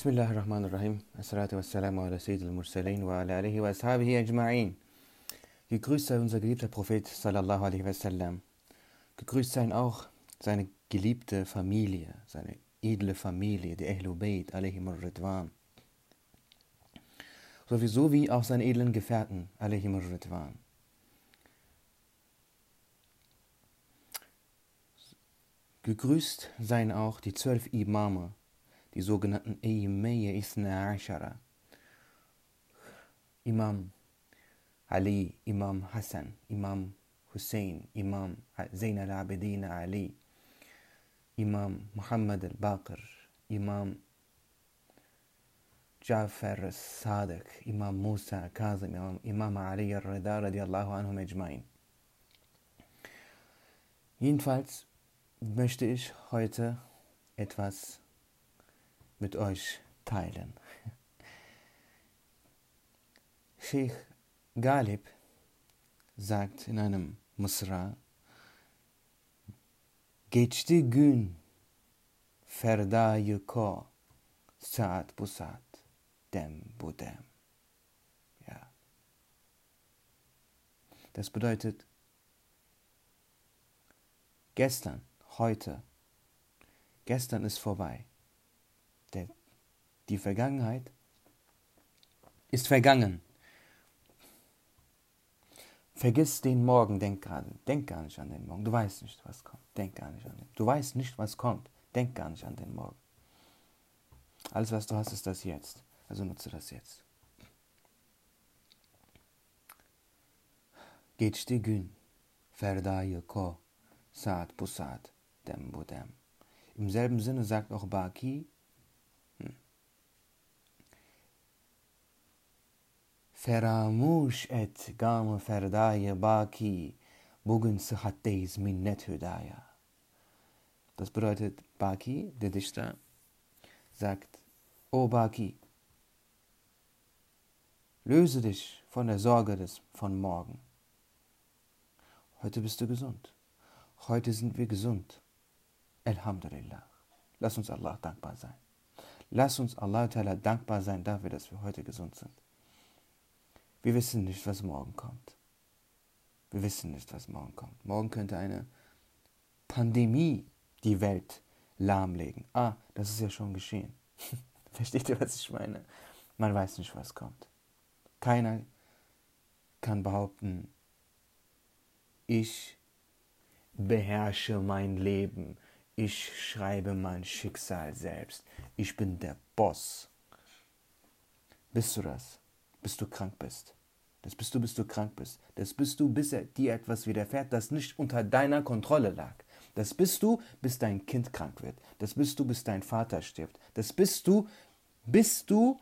بسم الله الرحمن الرحيم الصلاة والسلام على سيد المرسلين وعلى آله وأصحابه أجمعين Gegrüßt sei unser geliebter Prophet sallallahu alaihi wasallam. Gegrüßt seien auch seine geliebte Familie, seine edle Familie, die Ahlul Bayt alaihim ridwan Sowieso wie auch seine edlen Gefährten alaihim ridwan Gegrüßt seien auch die zwölf Imame, die sogenannten Eimeye Isna Ashara. Imam Ali, Imam Hassan, Imam Hussein, Imam Zain al-Abidin Ali, Imam Muhammad al-Baqir, Imam Jafar al-Sadiq, Imam Musa al-Kazim, Imam, Imam Ali al-Rida radiallahu anhum ajma'in. Jedenfalls möchte ich heute etwas mit euch teilen. Sheikh Galib sagt in einem Musra, Geçti gün ferdayı ko saat bu saat dem bu dem. Ja. Das bedeutet gestern, heute, gestern ist vorbei. Die Vergangenheit ist vergangen. Vergiss den Morgen, denk gar, denk gar nicht an den Morgen. Du weißt nicht, was kommt. Denk gar nicht an den. Du weißt nicht, was kommt. Denk gar nicht an den Morgen. Alles, was du hast, ist das Jetzt. Also nutze das jetzt. Geçti gün, ferdayı ko, saat bu saat, dem bu dem. Im selben Sinne sagt auch Baki, Feramuş et gamı ferdaya baki, bugün sıhhatteyiz minnet hüdaya. Das bedeutet, Baki, der Dichter, sagt, O Baki, löse dich von der Sorge des, von morgen. Heute bist du gesund. Heute sind wir gesund. Alhamdulillah. Lass uns Allah dankbar sein. Lass uns Allah dankbar sein dafür, dass wir heute gesund sind. Wir wissen nicht, was morgen kommt. Wir wissen nicht, was morgen kommt. Morgen könnte eine Pandemie die Welt lahmlegen. Ah, das ist ja schon geschehen. Versteht ihr, was ich meine? Man weiß nicht, was kommt. Keiner kann behaupten, ich beherrsche mein Leben, ich schreibe mein Schicksal selbst, ich bin der Boss. Bist du das? Bis du krank bist. Das bist du, bis du krank bist. Das bist du, bis dir etwas widerfährt, das nicht unter deiner Kontrolle lag. Das bist du, bis dein Kind krank wird. Das bist du, bis dein Vater stirbt. Das bist du, bis du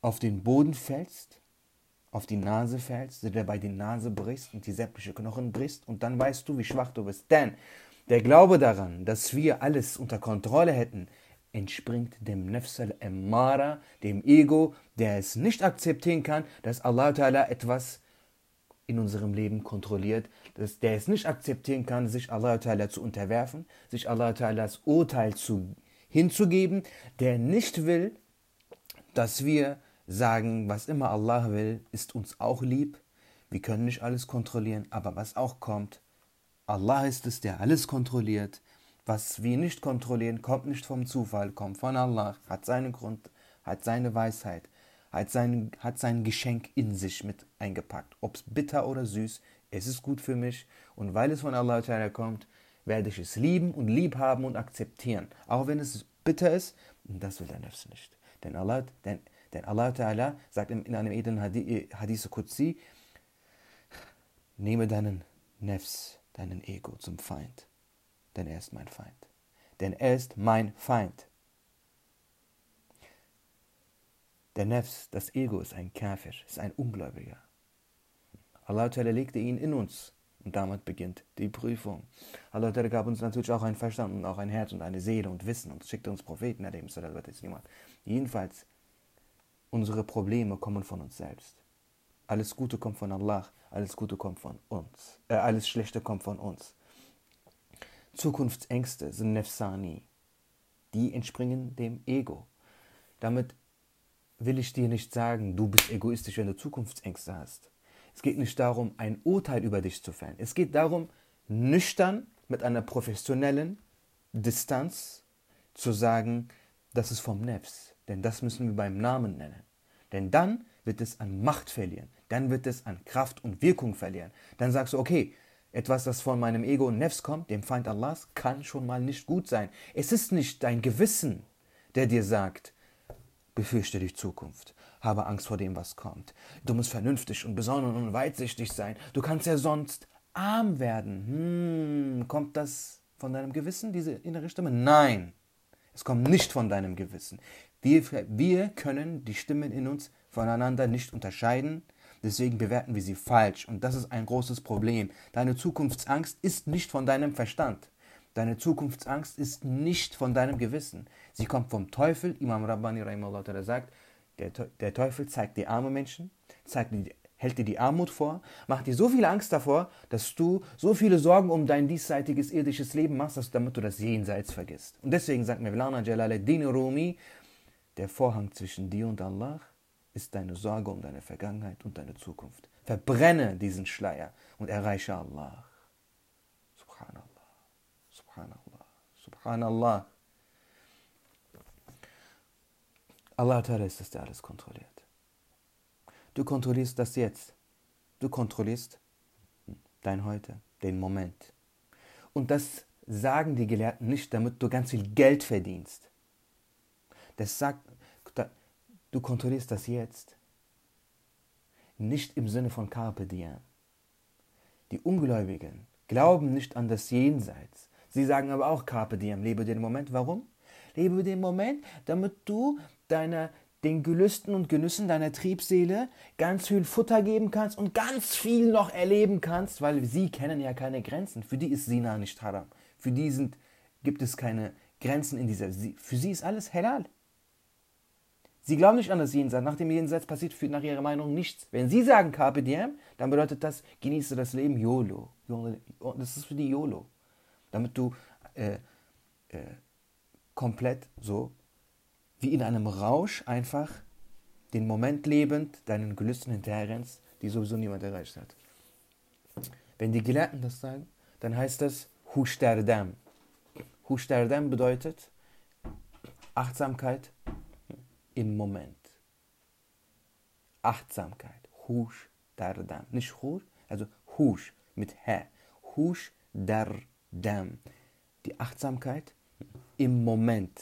auf den Boden fällst, auf die Nase fällst, dir dabei die Nase brichst und die sämtliche Knochen brichst und dann weißt du, wie schwach du bist. Denn der Glaube daran, dass wir alles unter Kontrolle hätten, entspringt dem Nefs al-Emmara, dem Ego, der es nicht akzeptieren kann, dass Allah Ta'ala etwas in unserem Leben kontrolliert, dass der es nicht akzeptieren kann, sich Allah Ta'ala zu unterwerfen, sich Allah Ta'alas Urteil zu, hinzugeben, der nicht will, dass wir sagen, was immer Allah will, ist uns auch lieb. Wir können nicht alles kontrollieren, aber was auch kommt, Allah ist es, der alles kontrolliert. Was wir nicht kontrollieren, kommt nicht vom Zufall, kommt von Allah, hat seinen Grund, hat seine Weisheit, hat sein, hat sein Geschenk in sich mit eingepackt. Ob es bitter oder süß, es ist gut für mich und weil es von Allah kommt, werde ich es lieben und lieb haben und akzeptieren. Auch wenn es bitter ist, das will der Nefs nicht. Denn Allah, denn, denn Allah Ta'ala sagt in einem edlen Hadith Qudsi, nehme deinen Nefs, deinen Ego zum Feind denn er ist mein Feind. Denn er ist mein Feind. Der Nefs, das Ego, ist ein Kafir, ist ein Ungläubiger. Allah legte ihn in uns und damit beginnt die Prüfung. Allah gab uns natürlich auch einen Verstand und auch ein Herz und eine Seele und Wissen und schickte uns Propheten, Jedenfalls, unsere Probleme kommen von uns selbst. Alles Gute kommt von Allah, alles Gute kommt von uns. Äh, alles Schlechte kommt von uns. Zukunftsängste sind Nefsani. die entspringen dem Ego. Damit will ich dir nicht sagen, du bist egoistisch, wenn du Zukunftsängste hast. Es geht nicht darum, ein Urteil über dich zu fällen. Es geht darum, nüchtern mit einer professionellen Distanz zu sagen, das ist vom Nefs. Denn das müssen wir beim Namen nennen. Denn dann wird es an Macht verlieren. Dann wird es an Kraft und Wirkung verlieren. Dann sagst du, okay, etwas, das von meinem Ego und Nefs kommt, dem Feind Allahs, kann schon mal nicht gut sein. Es ist nicht dein Gewissen, der dir sagt, befürchte die Zukunft, habe Angst vor dem, was kommt. Du musst vernünftig und besonnen und weitsichtig sein. Du kannst ja sonst arm werden. Hm, kommt das von deinem Gewissen, diese innere Stimme? Nein, es kommt nicht von deinem Gewissen. Wir, wir können die Stimmen in uns voneinander nicht unterscheiden. Deswegen bewerten wir sie falsch. Und das ist ein großes Problem. Deine Zukunftsangst ist nicht von deinem Verstand. Deine Zukunftsangst ist nicht von deinem Gewissen. Sie kommt vom Teufel. Imam Rabbani Rahimahullah sagt, der, Teufel zeigt dir arme Menschen, zeigt dir, hält dir die Armut vor, macht dir so viel Angst davor, dass du so viele Sorgen um dein diesseitiges irdisches Leben machst, dass, damit du das Jenseits vergisst. Und deswegen sagt Mevlana Jalaluddin Rumi, der Vorhang zwischen dir und Allah ist deine Sorge um deine Vergangenheit und deine Zukunft. Verbrenne diesen Schleier und erreiche Allah. Subhanallah, Subhanallah, Subhanallah. Allah Ta'ala ist es, der alles kontrolliert. Du kontrollierst das Jetzt. Du kontrollierst dein Heute, den Moment. Und das sagen die Gelehrten nicht, damit du ganz viel Geld verdienst. Das sagt, Du kontrollierst das jetzt. Nicht im Sinne von Carpe Diem. Die Ungläubigen glauben nicht an das Jenseits. Sie sagen aber auch Carpe Diem, lebe den Moment. Warum? Lebe den Moment, damit du deiner, den Gelüsten und Genüssen deiner Triebseele ganz viel Futter geben kannst und ganz viel noch erleben kannst, weil sie kennen ja keine Grenzen. Für die ist Sina nicht haram. Für die sind, gibt es keine Grenzen in dieser. Für sie ist alles halal. Sie glauben nicht an das Jenseits. Nach dem Jenseits passiert für, nach ihrer Meinung nichts. Wenn Sie sagen Carpe Diem, dann bedeutet das, genieße das Leben YOLO. Das ist für die YOLO. Damit du äh, äh, komplett so wie in einem Rausch einfach den Moment lebend deinen Gelüsten hinterherrennst, die sowieso niemand erreicht hat. Wenn die Gelehrten das sagen, dann heißt das Hushterdam. Hushterdam bedeutet Achtsamkeit, im Moment. Achtsamkeit. Hush dardam. Nicht Hush, also Hush mit H. Hush dardam. Die Achtsamkeit im Moment.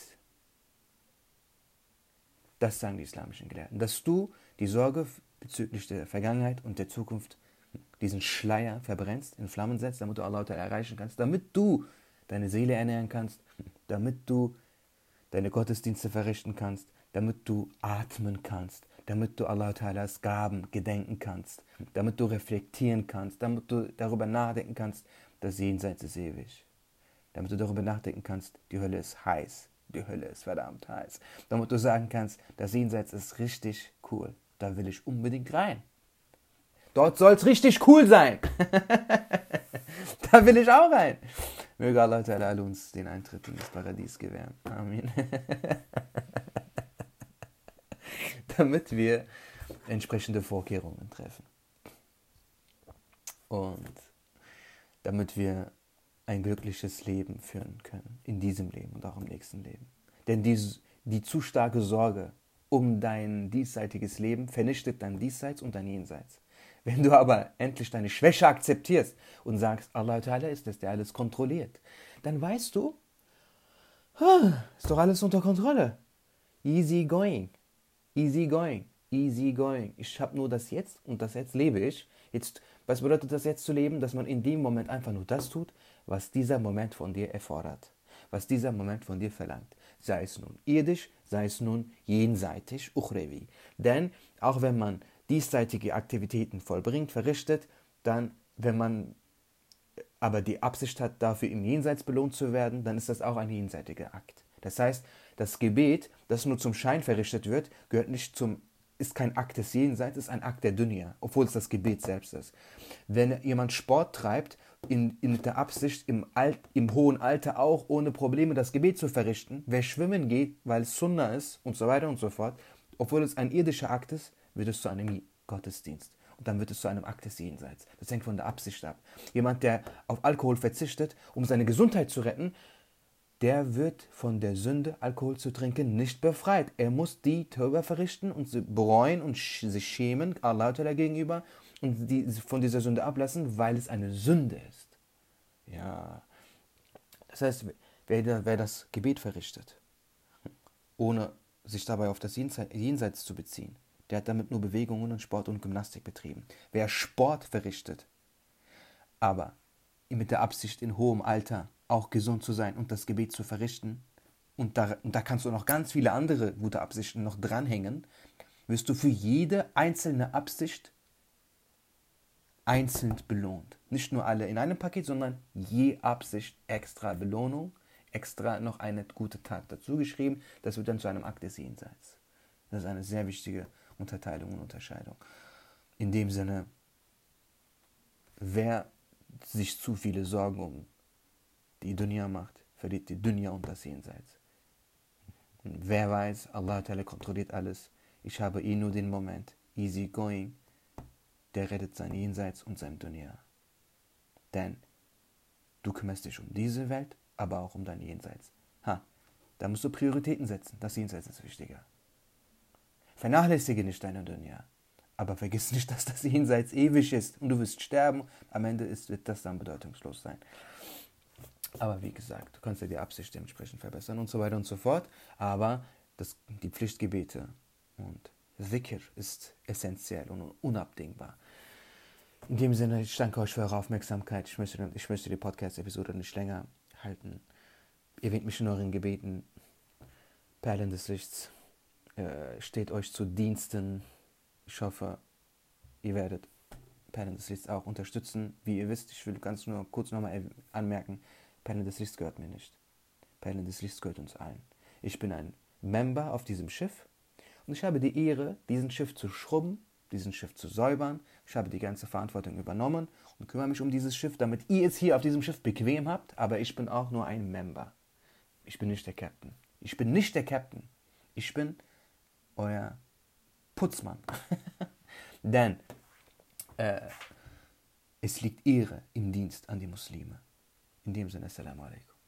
Das sagen die islamischen Gelehrten. Dass du die Sorge bezüglich der Vergangenheit und der Zukunft, diesen Schleier verbrennst, in Flammen setzt, damit du Allah erreichen kannst, damit du deine Seele ernähren kannst, damit du deine Gottesdienste verrichten kannst, damit du atmen kannst, damit du Allah Ta'alas Gaben gedenken kannst, damit du reflektieren kannst, damit du darüber nachdenken kannst, das Jenseits ist ewig. Damit du darüber nachdenken kannst, die Hölle ist heiß, die Hölle ist verdammt heiß. Damit du sagen kannst, das Jenseits ist richtig cool, da will ich unbedingt rein. Dort soll es richtig cool sein. da will ich auch rein. Möge Allah Ta'ala uns den Eintritt in das Paradies gewähren. Amen. damit wir entsprechende Vorkehrungen treffen. Und damit wir ein glückliches Leben führen können, in diesem Leben und auch im nächsten Leben. Denn die, die zu starke Sorge um dein diesseitiges Leben vernichtet dein Diesseits und dein Jenseits. Wenn du aber endlich deine Schwäche akzeptierst und sagst, Allah Ta'ala ist es, der alles kontrolliert, dann weißt du, ist doch alles unter Kontrolle. Easy going easy going, easy going. Ich habe nur das Jetzt und das Jetzt lebe ich. Jetzt, was bedeutet das jetzt zu leben? Dass man in dem Moment einfach nur das tut, was dieser Moment von dir erfordert, was dieser Moment von dir verlangt. Sei es nun irdisch, sei es nun jenseitig, uchrevi. Denn auch wenn man diesseitige Aktivitäten vollbringt, verrichtet, dann, wenn man aber die Absicht hat, dafür im Jenseits belohnt zu werden, dann ist das auch ein jenseitiger Akt. Das heißt, das Gebet, das nur zum Schein verrichtet wird, gehört nicht zum, ist kein Akt des Jenseits, ist ein Akt der Dunya, obwohl es das Gebet selbst ist. Wenn jemand Sport treibt, in, in der Absicht, im, Alt, im hohen Alter auch ohne Probleme das Gebet zu verrichten. Wer schwimmen geht, weil es Sunna ist und so weiter und so fort, obwohl es ein irdischer Akt ist, wird es zu einem Gottesdienst. Und dann wird es zu einem Akt des Jenseits. Das hängt von der Absicht ab. Jemand, der auf Alkohol verzichtet, um seine Gesundheit zu retten, der wird von der Sünde, Alkohol zu trinken, nicht befreit. Er muss die Tauber verrichten und bereuen und sich schämen Allah gegenüber und die, von dieser Sünde ablassen, weil es eine Sünde ist. Ja. Das heißt, wer, wer das Gebet verrichtet, ohne sich dabei auf das Jenseits zu beziehen, der hat damit nur Bewegungen und Sport und Gymnastik betrieben. Wer Sport verrichtet, aber mit der Absicht in hohem Alter auch gesund zu sein und das Gebet zu verrichten, und da, und da kannst du noch ganz viele andere gute Absichten noch dranhängen, wirst du für jede einzelne Absicht einzeln belohnt. Nicht nur alle in einem Paket, sondern je Absicht extra Belohnung, extra noch eine gute Tat dazu geschrieben. Das wird dann zu einem Akt des Jenseits. Das ist eine sehr wichtige Unterteilung und Unterscheidung. In dem Sinne, wer sich zu viele Sorgen um die Dunya macht, verliert die Dunya und das Jenseits. Und wer weiß, Allah kontrolliert alles. Ich habe eh nur den Moment, easy going, der rettet sein Jenseits und sein Dunya. Denn du kümmerst dich um diese Welt, aber auch um dein Jenseits. Ha, da musst du Prioritäten setzen. Das Jenseits ist wichtiger. Vernachlässige nicht deine Dunya. Aber vergiss nicht, dass das Jenseits ewig ist und du wirst sterben. Am Ende ist, wird das dann bedeutungslos sein. Aber wie gesagt, du kannst ja die Absicht dementsprechend verbessern und so weiter und so fort. Aber das, die Pflichtgebete und Zikr ist essentiell und unabdingbar. In dem Sinne, ich danke euch für eure Aufmerksamkeit. Ich möchte, ich möchte die Podcast-Episode nicht länger halten. Ihr wählt mich in euren Gebeten. Perlen des Lichts äh, steht euch zu Diensten. Ich hoffe, ihr werdet Perlen des Lichts auch unterstützen. Wie ihr wisst, ich will ganz nur kurz nochmal anmerken, Perlen des Lichts gehört mir nicht. Perlen des Lichts gehört uns allen. Ich bin ein Member auf diesem Schiff und ich habe die Ehre, diesen Schiff zu schrubben, diesen Schiff zu säubern. Ich habe die ganze Verantwortung übernommen und kümmere mich um dieses Schiff, damit ihr es hier auf diesem Schiff bequem habt. Aber ich bin auch nur ein Member. Ich bin nicht der Captain. Ich bin nicht der Captain. Ich bin euer Putzmann. Denn äh, es liegt Ehre im Dienst an die Muslime. نديم السلام عليكم